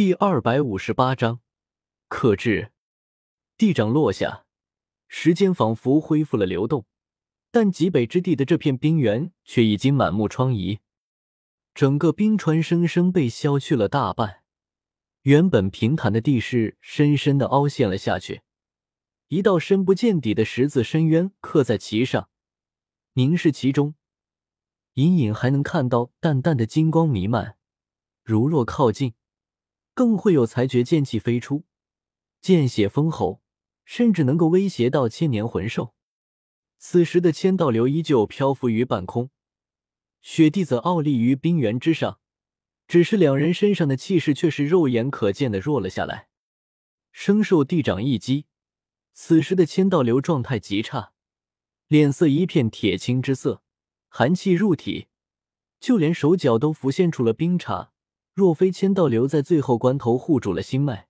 第二百五十八章，克制。地掌落下，时间仿佛恢复了流动，但极北之地的这片冰原却已经满目疮痍，整个冰川生生被削去了大半，原本平坦的地势深深的凹陷了下去，一道深不见底的十字深渊刻在其上，凝视其中，隐隐还能看到淡淡的金光弥漫，如若靠近。更会有裁决剑气飞出，见血封喉，甚至能够威胁到千年魂兽。此时的千道流依旧漂浮于半空，雪帝则傲立于冰原之上，只是两人身上的气势却是肉眼可见的弱了下来。生受地掌一击，此时的千道流状态极差，脸色一片铁青之色，寒气入体，就连手脚都浮现出了冰碴。若非千道流在最后关头护住了心脉，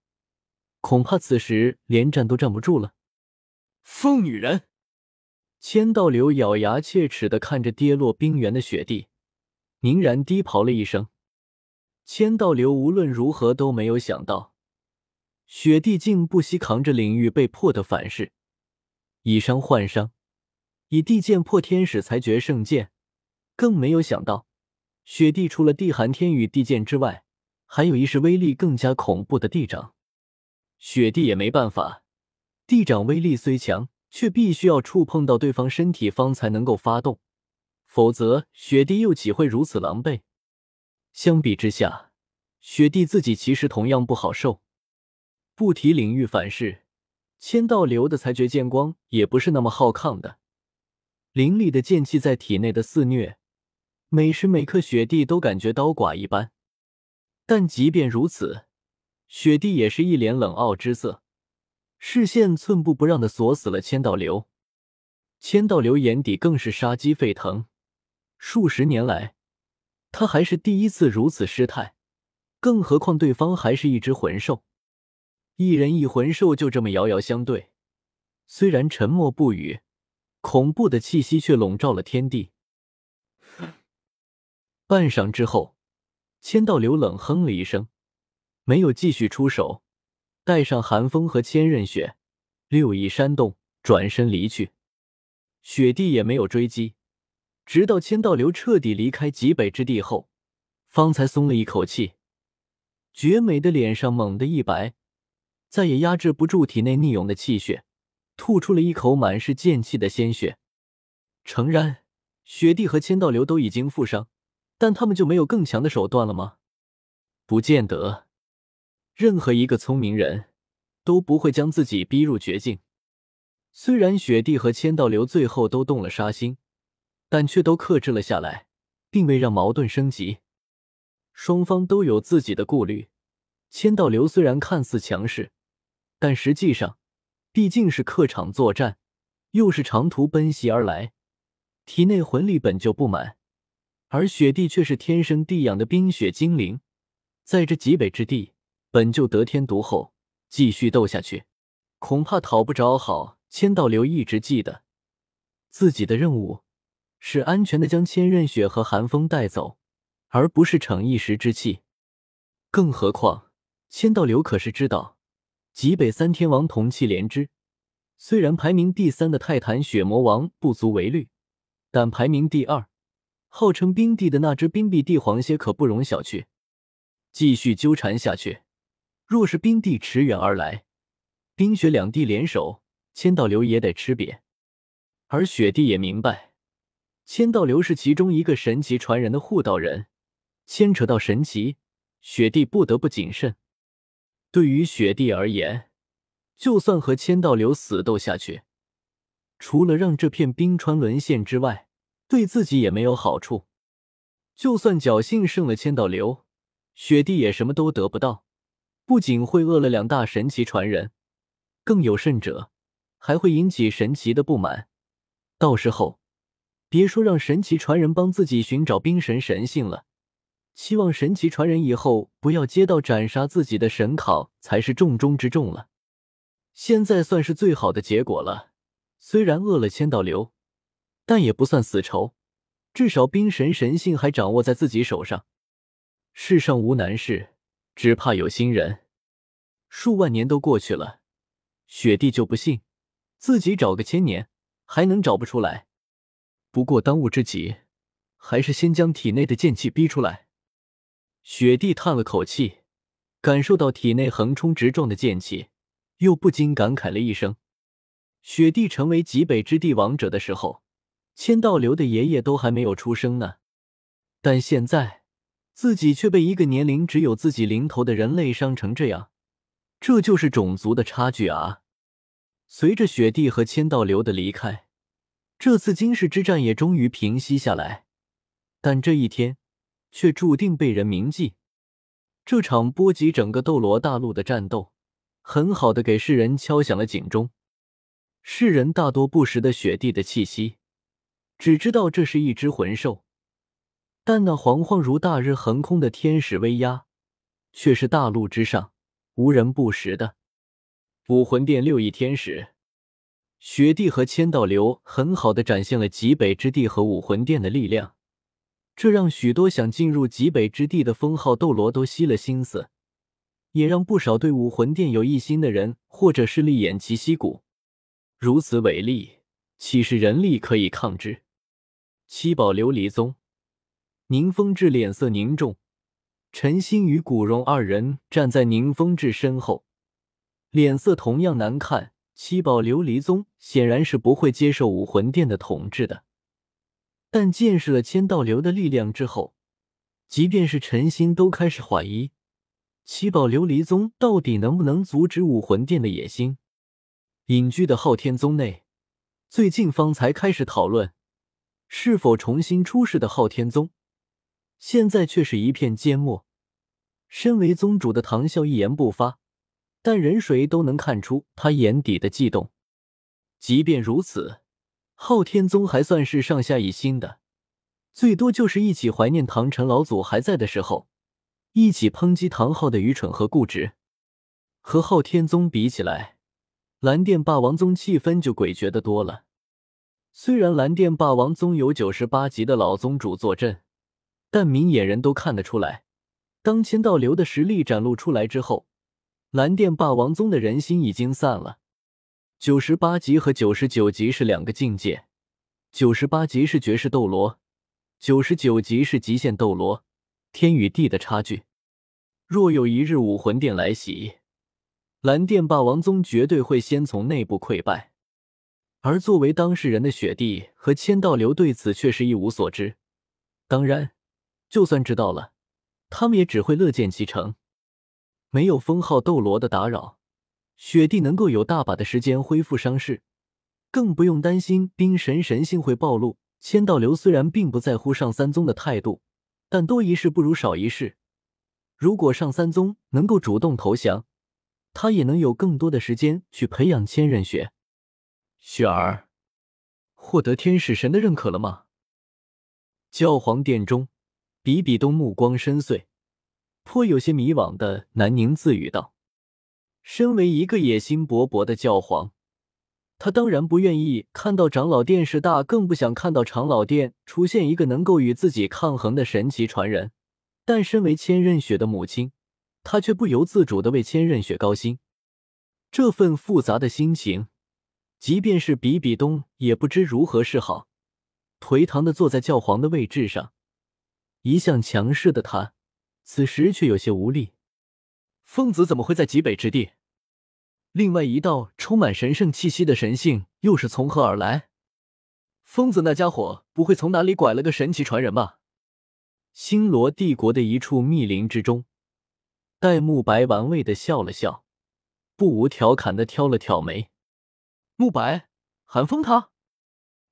恐怕此时连站都站不住了。疯女人！千道流咬牙切齿的看着跌落冰原的雪地，凝然低咆了一声。千道流无论如何都没有想到，雪地竟不惜扛着领域被迫的反噬，以伤换伤，以地剑破天使裁决圣剑，更没有想到。雪帝除了地寒天与地剑之外，还有一式威力更加恐怖的地掌。雪帝也没办法，地掌威力虽强，却必须要触碰到对方身体方才能够发动，否则雪帝又岂会如此狼狈？相比之下，雪帝自己其实同样不好受。不提领域反噬，千道流的裁决剑光也不是那么好抗的，凌厉的剑气在体内的肆虐。每时每刻，雪帝都感觉刀剐一般，但即便如此，雪帝也是一脸冷傲之色，视线寸步不让的锁死了千道流。千道流眼底更是杀机沸腾，数十年来，他还是第一次如此失态，更何况对方还是一只魂兽，一人一魂兽就这么遥遥相对，虽然沉默不语，恐怖的气息却笼罩了天地。半晌之后，千道流冷哼了一声，没有继续出手，带上寒风和千仞雪，六翼扇动，转身离去。雪帝也没有追击，直到千道流彻底离开极北之地后，方才松了一口气。绝美的脸上猛地一白，再也压制不住体内逆涌的气血，吐出了一口满是剑气的鲜血。诚然，雪帝和千道流都已经负伤。但他们就没有更强的手段了吗？不见得。任何一个聪明人都不会将自己逼入绝境。虽然雪帝和千道流最后都动了杀心，但却都克制了下来，并未让矛盾升级。双方都有自己的顾虑。千道流虽然看似强势，但实际上毕竟是客场作战，又是长途奔袭而来，体内魂力本就不满。而雪帝却是天生地养的冰雪精灵，在这极北之地本就得天独厚，继续斗下去，恐怕讨不着好。千道流一直记得自己的任务是安全的将千仞雪和寒风带走，而不是逞一时之气。更何况千道流可是知道，极北三天王同气连枝，虽然排名第三的泰坦雪魔王不足为虑，但排名第二。号称冰帝的那只冰帝帝皇蝎可不容小觑，继续纠缠下去，若是冰帝驰援而来，冰雪两地联手，千道流也得吃瘪。而雪帝也明白，千道流是其中一个神奇传人的护道人，牵扯到神奇，雪帝不得不谨慎。对于雪帝而言，就算和千道流死斗下去，除了让这片冰川沦陷之外，对自己也没有好处，就算侥幸胜了千道流，雪帝也什么都得不到，不仅会饿了两大神奇传人，更有甚者，还会引起神奇的不满。到时候，别说让神奇传人帮自己寻找冰神神性了，期望神奇传人以后不要接到斩杀自己的神考才是重中之重了。现在算是最好的结果了，虽然饿了千道流。但也不算死仇，至少冰神神性还掌握在自己手上。世上无难事，只怕有心人。数万年都过去了，雪帝就不信自己找个千年还能找不出来。不过当务之急，还是先将体内的剑气逼出来。雪帝叹了口气，感受到体内横冲直撞的剑气，又不禁感慨了一声：雪帝成为极北之地王者的时候，千道流的爷爷都还没有出生呢。但现在，自己却被一个年龄只有自己零头的人类伤成这样，这就是种族的差距啊！随着雪帝和千道流的离开，这次惊世之战也终于平息下来。但这一天，却注定被人铭记。这场波及整个斗罗大陆的战斗，很好的给世人敲响了警钟。世人大多不识得雪帝的气息，只知道这是一只魂兽。但那惶惶如大日横空的天使威压，却是大陆之上无人不识的。武魂殿六翼天使，雪帝和千道流很好的展现了极北之地和武魂殿的力量，这让许多想进入极北之地的封号斗罗都吸了心思，也让不少对武魂殿有异心的人或者是力偃旗息鼓。如此伟力，岂是人力可以抗之？七宝琉璃宗。宁风致脸色凝重，陈心与古荣二人站在宁风致身后，脸色同样难看。七宝琉璃宗显然是不会接受武魂殿的统治的，但见识了千道流的力量之后，即便是陈心都开始怀疑七宝琉璃宗到底能不能阻止武魂殿的野心。隐居的昊天宗内，最近方才开始讨论是否重新出世的昊天宗。现在却是一片缄默。身为宗主的唐啸一言不发，但人谁都能看出他眼底的悸动。即便如此，昊天宗还算是上下一心的，最多就是一起怀念唐晨老祖还在的时候，一起抨击唐昊的愚蠢和固执。和昊天宗比起来，蓝电霸王宗气氛就诡谲的多了。虽然蓝电霸王宗有九十八级的老宗主坐镇。但明眼人都看得出来，当千道流的实力展露出来之后，蓝电霸王宗的人心已经散了。九十八级和九十九级是两个境界，九十八级是绝世斗罗，九十九级是极限斗罗，天与地的差距。若有一日武魂殿来袭，蓝电霸王宗绝对会先从内部溃败。而作为当事人的雪帝和千道流对此却是一无所知。当然。就算知道了，他们也只会乐见其成。没有封号斗罗的打扰，雪帝能够有大把的时间恢复伤势，更不用担心冰神神性会暴露。千道流虽然并不在乎上三宗的态度，但多一事不如少一事。如果上三宗能够主动投降，他也能有更多的时间去培养千仞雪。雪儿，获得天使神的认可了吗？教皇殿中。比比东目光深邃，颇有些迷惘的喃宁自语道：“身为一个野心勃勃的教皇，他当然不愿意看到长老殿势大，更不想看到长老殿出现一个能够与自己抗衡的神奇传人。但身为千仞雪的母亲，他却不由自主的为千仞雪高兴。这份复杂的心情，即便是比比东也不知如何是好，颓唐的坐在教皇的位置上。”一向强势的他，此时却有些无力。疯子怎么会在极北之地？另外一道充满神圣气息的神性又是从何而来？疯子那家伙不会从哪里拐了个神奇传人吧？星罗帝国的一处密林之中，戴沐白玩味的笑了笑，不无调侃的挑了挑眉。沐白，寒风他。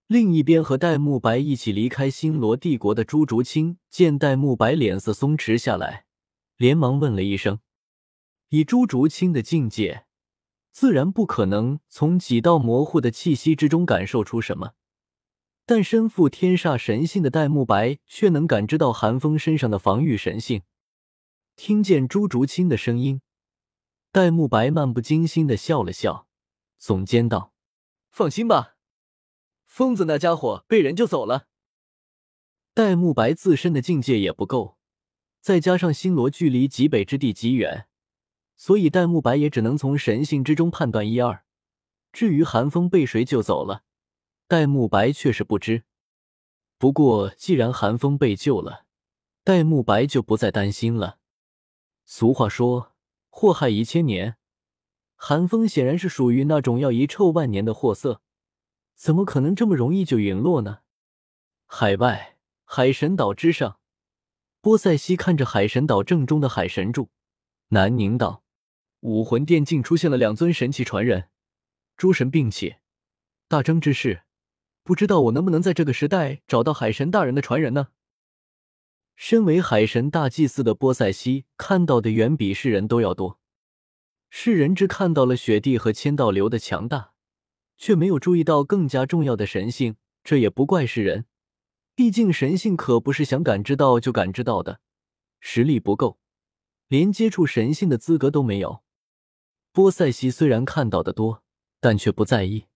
另一边，和戴沐白一起离开星罗帝国的朱竹清见戴沐白脸色松弛下来，连忙问了一声：“以朱竹清的境界，自然不可能从几道模糊的气息之中感受出什么，但身负天煞神性的戴沐白却能感知到寒风身上的防御神性。”听见朱竹清的声音，戴沐白漫不经心的笑了笑，耸肩道：“放心吧。”疯子那家伙被人救走了。戴沐白自身的境界也不够，再加上星罗距离极北之地极远，所以戴沐白也只能从神性之中判断一二。至于寒风被谁救走了，戴沐白却是不知。不过，既然寒风被救了，戴沐白就不再担心了。俗话说：“祸害一千年。”寒风显然是属于那种要遗臭万年的货色，怎么可能这么容易就陨落呢？海外海神岛之上，波塞西看着海神岛正中的海神柱，南宁道：“武魂殿竟出现了两尊神奇传人，诸神并起，大争之势，不知道我能不能在这个时代找到海神大人的传人呢？”身为海神大祭司的波塞西看到的远比世人都要多。世人只看到了雪帝和千道流的强大，却没有注意到更加重要的神性。这也不怪世人，毕竟神性可不是想感知到就感知到的，实力不够，连接触神性的资格都没有。波塞西虽然看到的多，但却不在意。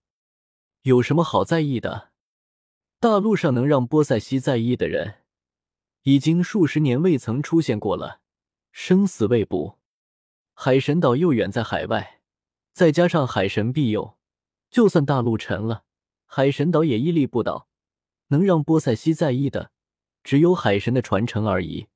有什么好在意的？大陆上能让波塞西在意的人，已经数十年未曾出现过了，生死未卜。海神岛又远在海外，再加上海神庇佑，就算大陆沉了，海神岛也屹立不倒。能让波塞西在意的，只有海神的传承而已。